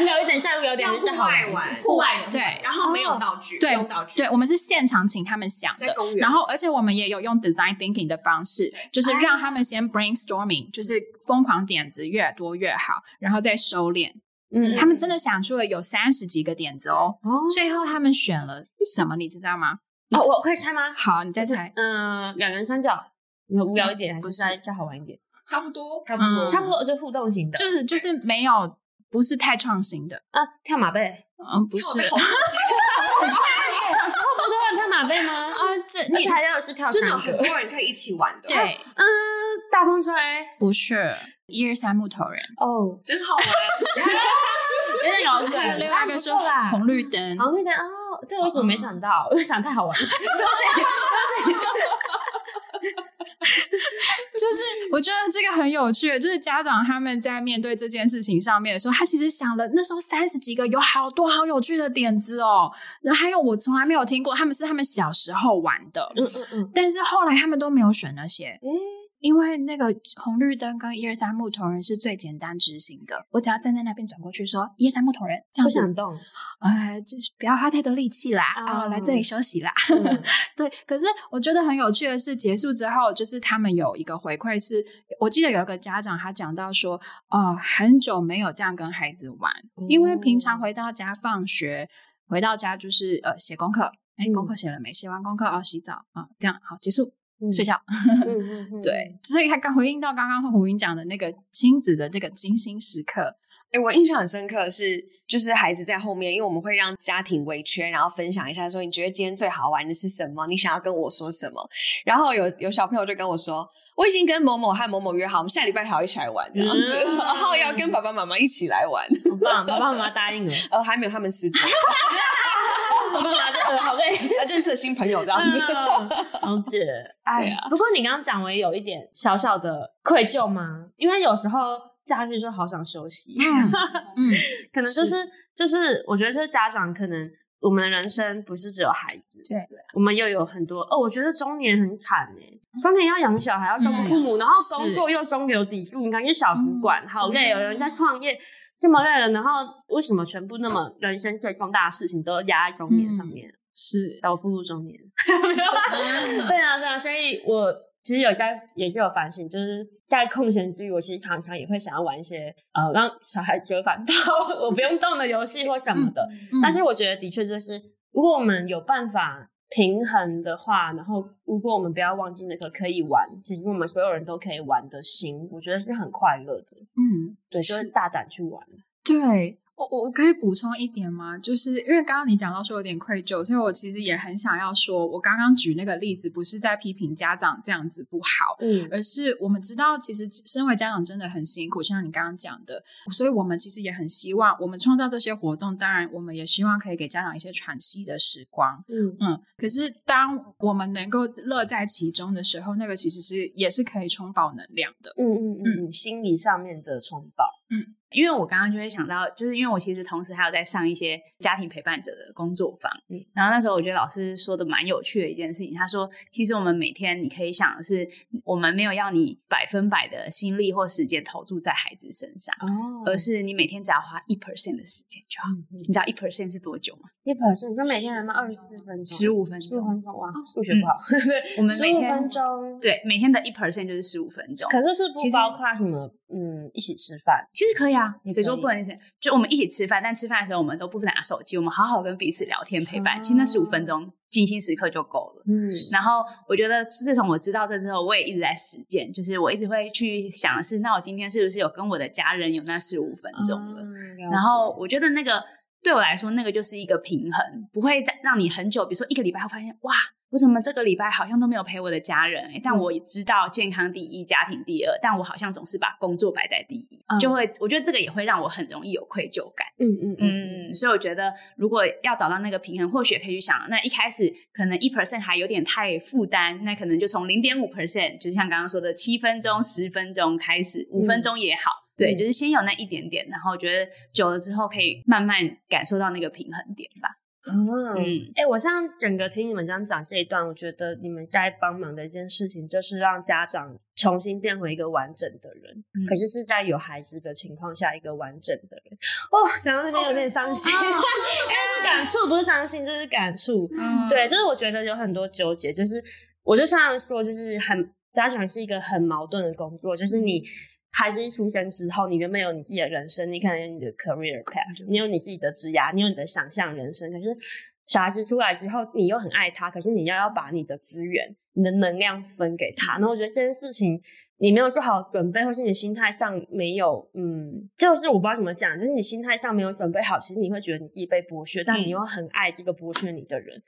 S1: 无聊一点，再无聊一点，
S2: 户外玩，
S5: 户外对，
S2: 然后没有道具，
S5: 对，
S2: 用道具，
S5: 对，我们是现场请他们想的，然后而且我们也有用 design thinking 的方式，就是让他们先 brainstorming，就是疯狂点子越多越好，然后再收敛。嗯，他们真的想出了有三十几个点子哦，最后他们选了什么，你知道吗？
S1: 哦，我可以猜吗？
S5: 好，你再猜。
S1: 嗯，两人三角，无聊一点还是再再好玩一点？
S2: 差不多，
S1: 差不多，差不多，就互动型的，
S5: 就是就是没有。不是太创新的
S1: 啊，跳马背，
S5: 嗯，不是。小时候
S1: 不都玩跳马背吗？
S5: 啊，这
S1: 你还要是跳
S2: 真的很多人可以一起玩的。
S5: 对，
S1: 嗯，大风吹
S5: 不是，一二三木头人
S1: 哦，
S2: 真好玩。
S1: 有点搞笑。
S5: 另外一个是红绿灯，
S1: 红绿灯哦，这个我怎么没想到？我想太好玩了。
S5: 就是我觉得这个很有趣，就是家长他们在面对这件事情上面的时候，他其实想了那时候三十几个，有好多好有趣的点子哦。然后还有我从来没有听过，他们是他们小时候玩的，嗯嗯嗯，但是后来他们都没有选那些。嗯因为那个红绿灯跟一二三木头人是最简单执行的，我只要站在那边转过去说一二三木头人，这样子
S1: 不想动，
S5: 哎，就是不要花太多力气啦，啊、哦，来这里休息啦。嗯、对，可是我觉得很有趣的是，结束之后，就是他们有一个回馈是，是我记得有一个家长他讲到说，哦，很久没有这样跟孩子玩，嗯、因为平常回到家放学，回到家就是呃写功课，哎，功课写了没？写完功课哦，洗澡啊、哦，这样好结束。睡觉，对，所以他刚回应到刚刚胡云讲的那个亲子的这个精心时刻，
S2: 哎、欸，我印象很深刻的是，就是孩子在后面，因为我们会让家庭围圈，然后分享一下说，你觉得今天最好玩的是什么？你想要跟我说什么？然后有有小朋友就跟我说，我已经跟某某和某某约好，我们下礼拜还要一起来玩这样子，嗯、然后要跟爸爸妈妈一起来玩。
S1: 好棒，爸爸妈妈答应了。
S2: 呃，还没有他们私
S1: 好累，
S2: 认识了新朋友这样子。
S1: 了解，哎呀，不过你刚刚讲，我也有一点小小的愧疚吗？因为有时候。假日就好想休息，嗯，嗯 可能就是，是就是，我觉得这家长可能我们的人生不是只有孩子，
S5: 对，
S1: 我们又有很多哦。我觉得中年很惨哎，中年要养小孩，要照顾父母，嗯、然后工作又中流砥柱，你看，因为小主管、嗯、好累，有人在创业这么累了，然后为什么全部那么人生最重大的事情都压在中年上面？嗯、
S5: 是，
S1: 要步入中年，对啊，对啊，所以我。其实有在也是有反省，就是在空闲之余，我其实常常也会想要玩一些呃让小孩折返到我不用动的游戏或什么的。嗯嗯、但是我觉得的确就是，如果我们有办法平衡的话，然后如果我们不要忘记那个可以玩，其实我们所有人都可以玩的心，我觉得是很快乐的。嗯，对，就是大胆去玩。
S5: 对。我我可以补充一点吗？就是因为刚刚你讲到说有点愧疚，所以我其实也很想要说，我刚刚举那个例子不是在批评家长这样子不好，嗯，而是我们知道其实身为家长真的很辛苦，像你刚刚讲的，所以我们其实也很希望我们创造这些活动，当然我们也希望可以给家长一些喘息的时光，嗯嗯。可是当我们能够乐在其中的时候，那个其实是也是可以充饱能量的，
S1: 嗯嗯嗯，嗯心理上面的充饱，
S3: 嗯。因为我刚刚就会想到，就是因为我其实同时还有在上一些家庭陪伴者的工作坊，嗯，然后那时候我觉得老师说的蛮有趣的一件事情，他说，其实我们每天你可以想的是，我们没有要你百分百的心力或时间投注在孩子身上，哦，而是你每天只要花一 percent 的时间就好。嗯、你知道一 percent 是多久吗？
S1: 一 percent 你说每天能不能二十四分钟？
S3: 十五分钟，
S1: 十五分钟哇，数学不好。
S3: 对，我们每天
S1: 十五分钟，
S3: 对，每天的一 percent 就是十五分钟。
S1: 可是是不包括什么？嗯，一起吃饭
S3: 其实可以啊，谁说不能？就我们一起吃饭，但吃饭的时候我们都不拿手机，我们好好跟彼此聊天陪伴。其实那十五分钟静心时刻就够了。嗯，然后我觉得自从我知道这之后，我也一直在实践，就是我一直会去想的是，那我今天是不是有跟我的家人有那十五分钟了？然后我觉得那个。对我来说，那个就是一个平衡，不会再让你很久。比如说一个礼拜后发现，哇，我怎么这个礼拜好像都没有陪我的家人？哎，但我也知道健康第一，家庭第二，但我好像总是把工作摆在第一，嗯、就会我觉得这个也会让我很容易有愧疚感。嗯嗯嗯，嗯，所以我觉得如果要找到那个平衡，或许可以去想，那一开始可能一 percent 还有点太负担，那可能就从零点五 percent，就像刚刚说的七分钟、十分钟开始，五分钟也好。嗯对，就是先有那一点点，然后觉得久了之后可以慢慢感受到那个平衡点吧。
S1: 嗯嗯，哎、欸，我像整个听你们这样讲这一段，我觉得你们在帮忙的一件事情，就是让家长重新变回一个完整的人。嗯、可是是在有孩子的情况下，一个完整的人。哦，讲到那边有点伤心，哎.感触不是伤心，就是感触。嗯，对，就是我觉得有很多纠结，就是我就像说，就是很家长是一个很矛盾的工作，就是你。孩孩子一出生之后，你原本有你自己的人生，你可能有你的 career path，你有你自己的职涯，你有你的想象人生。可是小孩子出来之后，你又很爱他，可是你要要把你的资源、你的能量分给他。那我觉得这件事情。你没有做好准备，或是你心态上没有，嗯，就是我不知道怎么讲，就是你心态上没有准备好，其实你会觉得你自己被剥削，嗯、但你又很爱这个剥削你的人，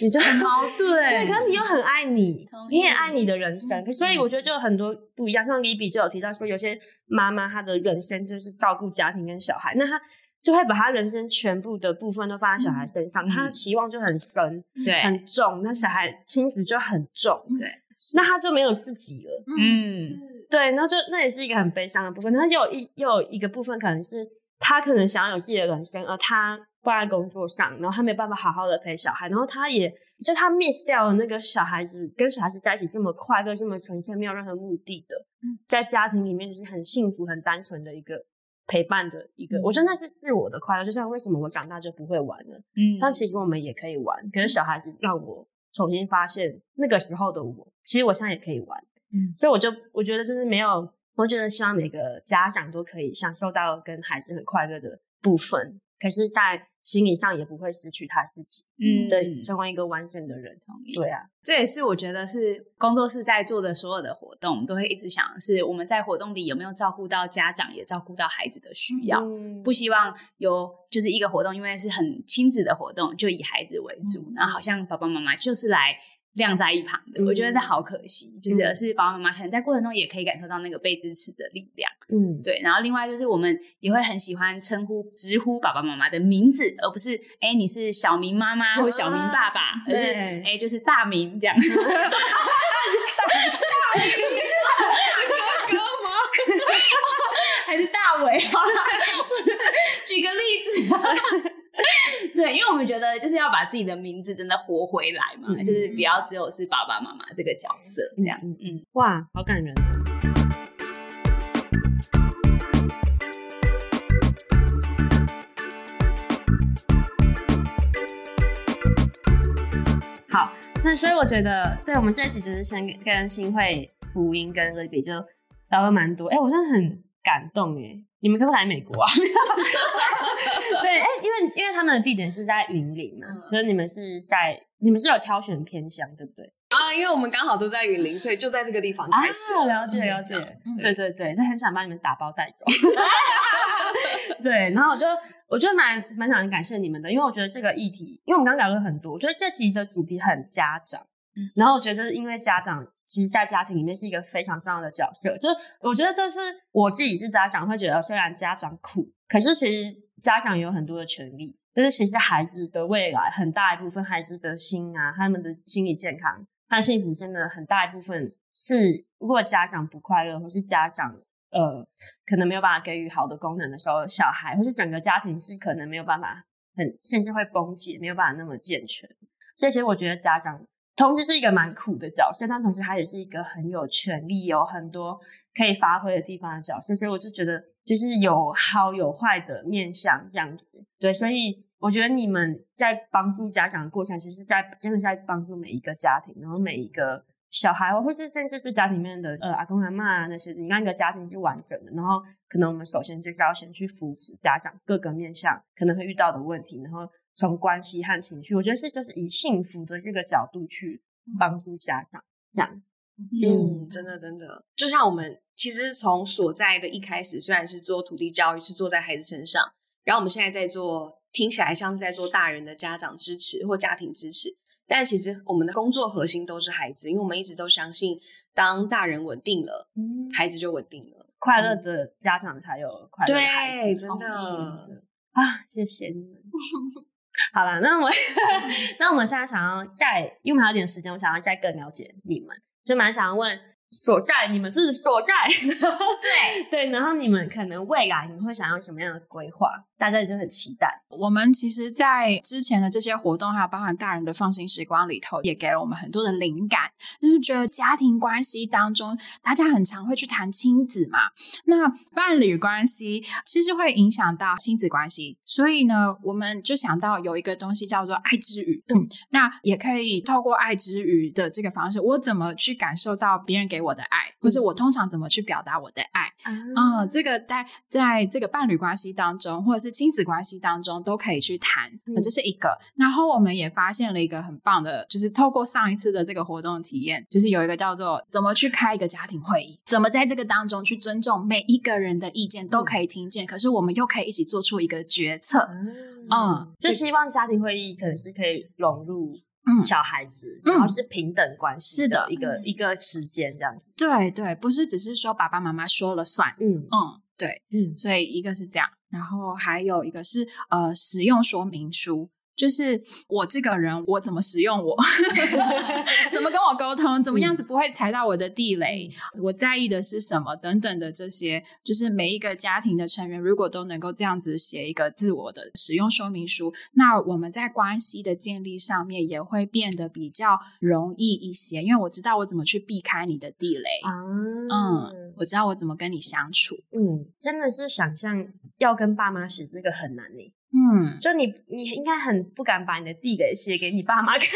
S1: 你就很矛盾。对，可是你又很爱你，你也爱你的人生，嗯、所以我觉得就很多不一样。像 Libby 就有提到说，有些妈妈她的人生就是照顾家庭跟小孩，那她就会把她人生全部的部分都放在小孩身上，她的、嗯、期望就很深，对，很重，那小孩亲子就很重，对。那他就没有自己了，嗯，对，然后就那也是一个很悲伤的部分。那又有一又有一个部分，可能是他可能想要有自己的人生，而他放在工作上，然后他没办法好好的陪小孩，然后他也就他 miss 掉了那个小孩子跟小孩子在一起这么快乐、这么纯粹、没有任何目的的，在家庭里面就是很幸福、很单纯的一个陪伴的一个。嗯、我觉得那是自我的快乐，就像为什么我长大就不会玩了，嗯，但其实我们也可以玩，可是小孩子让我重新发现那个时候的我。其实我现在也可以玩，嗯，所以我就我觉得就是没有，我觉得希望每个家长都可以享受到跟孩子很快乐的部分。可是，在心理上也不会失去他自己。
S3: 嗯，
S1: 对，成为一个完整的人。
S3: 同意。
S1: 对啊，
S3: 这也是我觉得是工作室在做的所有的活动，都会一直想的是我们在活动里有没有照顾到家长，也照顾到孩子的需要。
S1: 嗯、
S3: 不希望有就是一个活动，因为是很亲子的活动，就以孩子为主，然后、嗯、好像爸爸妈妈就是来。晾在一旁的，嗯、我觉得那好可惜。就是而是爸爸妈妈可能在过程中也可以感受到那个被支持的力量。嗯，对。然后另外就是我们也会很喜欢称呼、直呼爸爸妈妈的名字，而不是哎、欸、你是小明妈妈或小明爸爸，啊、而是哎、欸、就是大明这样。大明，你是大哥吗？还是大伟？举个例子。对，因为我们觉得就是要把自己的名字真的活回来嘛，嗯、就是不要只有是爸爸妈妈这个角色这样。嗯，嗯
S1: 哇，好感人。好，那所以我觉得，对，我们现在其实是先跟新会福音跟 Libby 就聊了蛮多。哎，我真的很感动哎，你们可不可以来美国啊？因为因为他们的地点是在云林嘛，嗯、所以你们是在你们是有挑选偏乡，对不对？
S2: 啊，因为我们刚好都在云林，所以就在这个地方开始。
S1: 啊、了解了解，嗯、对对对，他很想把你们打包带走。对，然后我就我觉得蛮蛮想感谢你们的，因为我觉得这个议题，因为我们刚刚聊了很多，我觉得这集的主题很家长，嗯、然后我觉得就是因为家长其实，在家庭里面是一个非常重要的角色，就是我觉得就是我自己是家长，会觉得虽然家长苦，可是其实。家长有很多的权利，就是其实孩子的未来很大一部分，孩子的心啊，他们的心理健康和幸福，真的很大一部分是，如果家长不快乐，或是家长呃可能没有办法给予好的功能的时候，小孩或是整个家庭是可能没有办法很，甚至会崩解，没有办法那么健全。所以其实我觉得家长同时是一个蛮苦的角色，但同时他也是一个很有权利、有很多可以发挥的地方的角色。所以我就觉得。就是有好有坏的面向这样子，对，所以我觉得你们在帮助家长的过程，其实在真的在帮助每一个家庭，然后每一个小孩，或是甚至是家庭里面的呃阿公阿妈啊那些，你让一个家庭是完整的，然后可能我们首先就是要先去扶持家长各个面向可能会遇到的问题，然后从关系和情绪，我觉得是就是以幸福的这个角度去帮助家长这样。
S2: 嗯，真的真的，就像我们其实从所在的一开始，虽然是做土地教育，是做在孩子身上，然后我们现在在做，听起来像是在做大人的家长支持或家庭支持，但其实我们的工作核心都是孩子，因为我们一直都相信，当大人稳定了，嗯，孩子就稳定了，
S1: 快乐的家长才有快乐的孩子，
S2: 对，真的。
S1: 啊，谢谢你们。好了，那我 那我们现在想要再，因为还有点时间，我想要再更了解你们。就蛮想要问所在，你们是所在，对对，然后你们可能未来你们会想要什么样的规划？大家就很期待。
S5: 我们其实，在之前的这些活动，还有包含大人的放心时光里头，也给了我们很多的灵感。就是觉得家庭关系当中，大家很常会去谈亲子嘛，那伴侣关系其实会影响到亲子关系。所以呢，我们就想到有一个东西叫做爱之语。嗯，那也可以透过爱之语的这个方式，我怎么去感受到别人给我的爱，或是我通常怎么去表达我的爱？嗯，嗯，这个在在这个伴侣关系当中，或者是亲子关系当中都可以去谈，嗯，这是一个。然后我们也发现了一个很棒的，就是透过上一次的这个活动体验，就是有一个叫做怎么去开一个家庭会议，怎么在这个当中去尊重每一个人的意见都可以听见，嗯，可是我们又可以一起做出一个决策。嗯，
S1: 嗯，就希望家庭会议可能是可以融入嗯小孩子，嗯，然后是平等关系的一个，嗯，一个时间这样子。
S5: 对对，不是只是说爸爸妈妈说了算。嗯嗯，对，嗯，所以一个是这样。然后还有一个是呃使用说明书，就是我这个人我怎么使用我，怎么跟我沟通，怎么样子不会踩到我的地雷，嗯、我在意的是什么？等等的这些，就是每一个家庭的成员如果都能够这样子写一个自我的使用说明书，那我们在关系的建立上面也会变得比较容易一些，因为我知道我怎么去避开你的地雷，嗯，嗯，我知道我怎么跟你相处，
S1: 嗯，真的是想象要跟爸妈写这个很难呢。
S5: 嗯，
S1: 就你你应该很不敢把你的地给写给你爸妈看。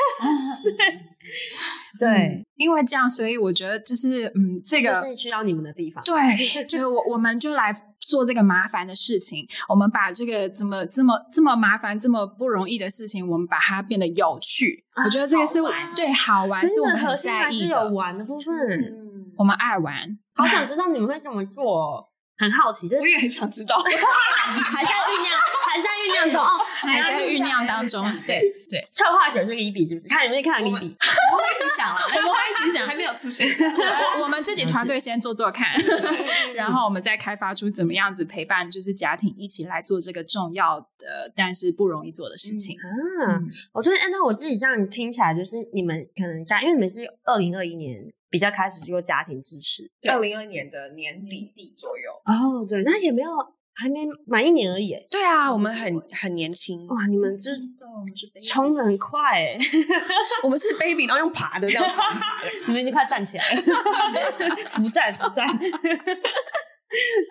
S1: 对，
S5: 嗯因为这样，所以我觉得就是嗯，
S1: 这个需要你们的地方。
S5: 对，就是我我们就来做这个麻烦的事情，我们把这个怎么这么这么麻烦、这么不容易的事情，我们把它变得有趣。
S1: 啊
S5: 我觉得这个是
S1: 好
S5: 对好玩，是我们很在意的。
S1: 有玩的部分。
S2: 嗯，
S5: 我们爱玩，
S1: 好想知道你们会怎么做，很好奇，就是
S2: 我也很想知道。
S1: 还在酝酿，还在酝酿中哦，
S5: 还在酝酿当中。对对，
S1: 策划者是李比，是不是？看有没有看李比？
S2: 我会一直想啦，
S5: 我们会一直 想
S2: 还没有出现。
S5: 对，我们自己团队先做做看，然后我们再开发出怎么样子陪伴，就是家庭一起来做这个重要的但是不容易做的事情。
S1: 啊，我觉得按照我自己这样听起来，就是你们可能像，因为你们是二零二一年比较开始做家庭支持，
S2: 二零二年的年底底左右。
S1: 哦，对，那也没有，还没满一年而已。
S2: 对啊，我们很很年轻，
S1: 哇，你们这冲的很快哎，
S2: 我们是 baby，然后用爬的这样爬。
S1: 你们已经快站起来了，扶站扶站。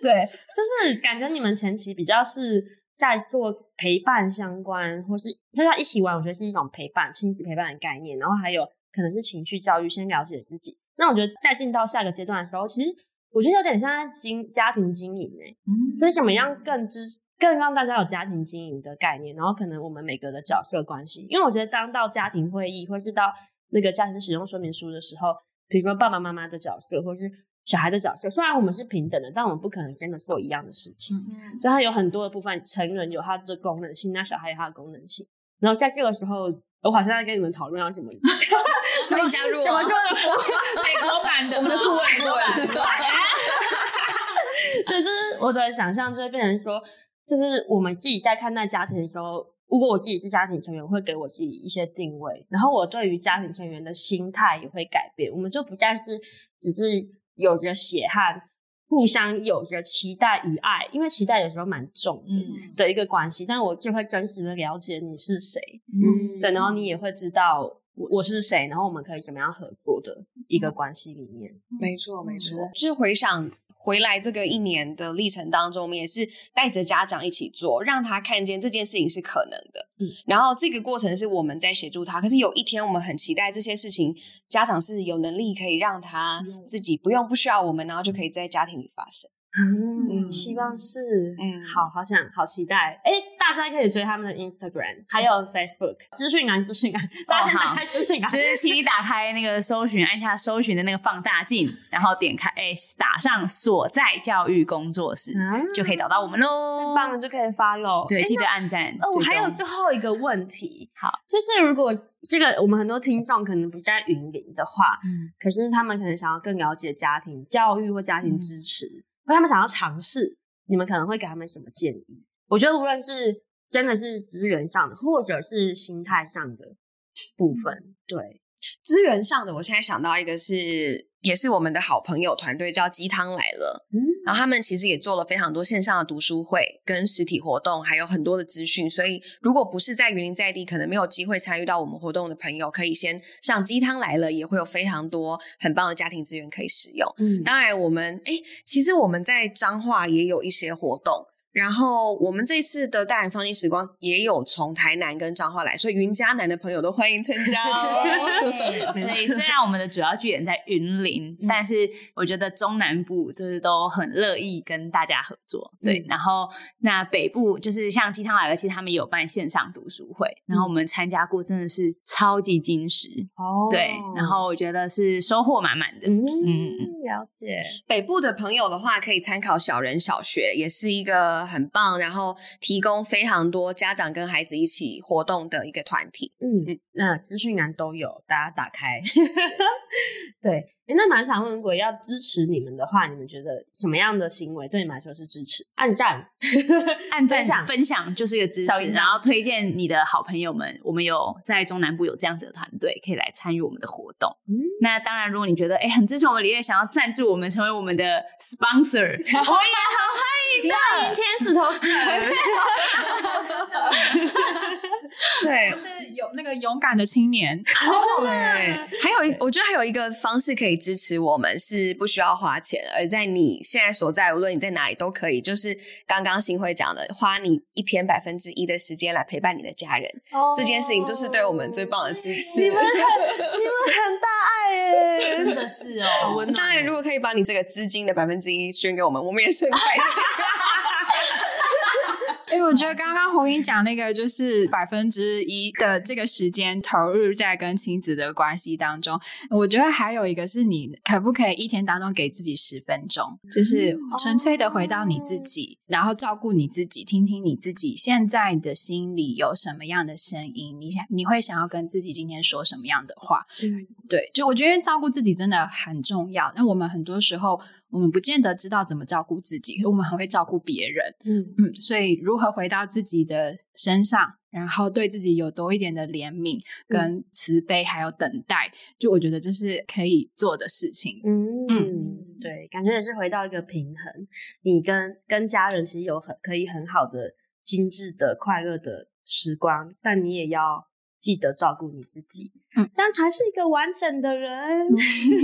S1: 对，就是感觉你们前期比较是在做陪伴相关，或是就要一起玩，我觉得是一种陪伴、亲子陪伴的概念。然后还有可能是情绪教育，先了解自己。那我觉得再进到下一个阶段的时候，其实我觉得有点像在经家庭经营哎、欸，
S5: 嗯，
S1: 所以怎么样更支更让大家有家庭经营的概念，然后可能我们每个的角色关系，因为我觉得当到家庭会议或是到那个家庭使用说明书的时候，比如说爸爸妈妈的角色或是小孩的角色，虽然我们是平等的，但我们不可能真的做一样的事情，
S5: 嗯。
S1: 所以它有很多的部分，成人有他的功能性，那小孩有他的功能性，然后在这个时候，我好像在跟你们讨论要什么。
S2: 欢迎加入我！
S1: 怎么做的
S5: 美国版的
S2: 我们的顾问顾问，
S1: 对，就是我的想象就会变成说，就是我们自己在看待家庭的时候，如果我自己是家庭成员，我会给我自己一些定位，然后我对于家庭成员的心态也会改变，我们就不再是只是有着血汗，互相有着期待与爱，因为期待有时候蛮重的、
S5: 嗯
S1: 的一个关系，但我就会真实的了解你是谁，
S5: 嗯
S1: 对，然后你也会知道。我是谁？然后我们可以怎么样合作的一个关系里面？
S2: 没错，没错。就是回想回来这个一年的历程当中，我们也是带着家长一起做，让他看见这件事情是可能的。
S1: 嗯，
S2: 然后这个过程是我们在协助他。可是有一天，我们很期待这些事情，家长是有能力可以让他自己不用不需要我们，然后就可以在家庭里发生。
S1: 嗯，
S2: 嗯。
S1: 希望是，
S2: 嗯。
S1: 好好想好期待。哎，大家可以追他们的 Instagram，还有 Facebook 资讯栏，资讯栏，大家先打开资讯栏，
S3: 就是请你打开那个搜寻，按下搜寻的那个放大镜，然后点开，哎，打上所在教育工作室，
S1: 嗯
S3: 就可以找到我们喽。
S1: 棒了就可以 follow。
S3: 对，
S1: 诶
S3: 记得按赞。
S1: 哦，我还有最后一个问题，
S3: 好，
S1: 就是如果这个我们很多听众可能不在云林的话，
S3: 嗯。
S1: 可是他们可能想要更了解家庭教育或家庭支持，或他们想要尝试，你们可能会给他们什么建议？我觉得无论是真的是资源上的，或者是心态上的部分，对，
S2: 资源上的，我现在想到一个是，也是我们的好朋友团队叫鸡汤来了，
S1: 嗯，
S2: 然后他们其实也做了非常多线上的读书会跟实体活动，还有很多的资讯。所以如果不是在云林在地，可能没有机会参与到我们活动的朋友，可以先上鸡汤来了，也会有非常多很棒的家庭资源可以使用。
S1: 嗯，
S2: 当然，我们诶，其实我们在彰化也有一些活动。然后我们这次的大人放心时光也有从台南跟彰化来，所以云嘉南的朋友都欢迎参加哦。
S3: 所以虽然我们的主要据点在云林，但是我觉得中南部就是都很乐意跟大家合作。对，
S1: 嗯
S3: 然后那北部就是像鸡汤来了，其实他们有办线上读书会，然后我们参加过，真的是超级精实。
S1: 哦
S3: 对，然后我觉得是收获满满的。
S1: 嗯
S3: 嗯
S1: 了解，
S2: 北部的朋友的话，可以参考小人小学，也是一个很棒，然后提供非常多家长跟孩子一起活动的一个团体。
S1: 嗯，那资讯栏都有，大家打开。对，诶那蛮想问，如果要支持你们的话，你们觉得什么样的行为对你们来说是支持？按赞，
S3: 按
S1: 分享
S3: 赞分享就是一个支持，然后推荐你的好朋友们。我们有在中南部有这样子的团队，可以来参与我们的活动。
S1: 嗯
S3: 那当然，如果你觉得哎很支持我们理念，想要赞助我们成为我们的 sponsor，我也很欢迎的。
S1: 欢迎天使投资人。
S2: 对，
S5: 是有那个勇敢的青年。
S2: 对，还有一，我觉得还有一个方式可以支持我们，是不需要花钱，而在你现在所在，无论你在哪里都可以。就是刚刚新辉讲的，花你一天百分之一的时间来陪伴你的家人，哦、这件事情就是对我们最棒的支持。
S1: 你们很，你们很大爱耶，
S3: 真的是哦。
S2: 当然，如果可以把你这个资金的百分之一捐给我们，我们也是很开心。
S5: 因为我觉得刚刚红英讲那个就是百分之一的这个时间投入在跟亲子的关系当中，我觉得还有一个是你可不可以一天当中给自己十分钟，就是纯粹的回到你自己，然后照顾你自己，听听你自己现在的心里有什么样的声音，你想你会想要跟自己今天说什么样的话？嗯，对，就我觉得照顾自己真的很重要。那我们很多时候。我们不见得知道怎么照顾自己，我们很会照顾别人。嗯嗯，所以如何回到自己的身上，然后对自己有多一点的怜悯、跟慈悲，还有等待，就我觉得这是可以做的事情。嗯
S1: 嗯，对，感觉也是回到一个平衡。你跟跟家人其实有很可以很好的、精致的、快乐的时光，但你也要。记得照顾你自己，嗯，这样才是一个完整的人。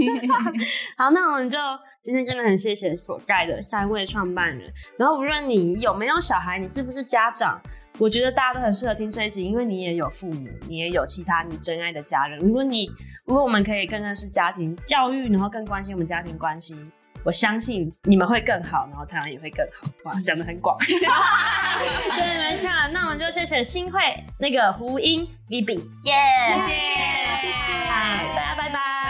S1: 好，那我们就今天真的很谢谢所在的三位创办人。然后无论你有没有小孩，你是不是家长，我觉得大家都很适合听这一集，因为你也有父母，你也有其他你真爱的家人。如果你，如果我们可以更认识家庭教育，然后更关心我们家庭关系。我相信你们会更好，然后台湾也会更好。哇，讲得很广。对，没错。那我们就谢谢新会那个胡英 Libby，耶，谢谢，谢谢，大家拜拜。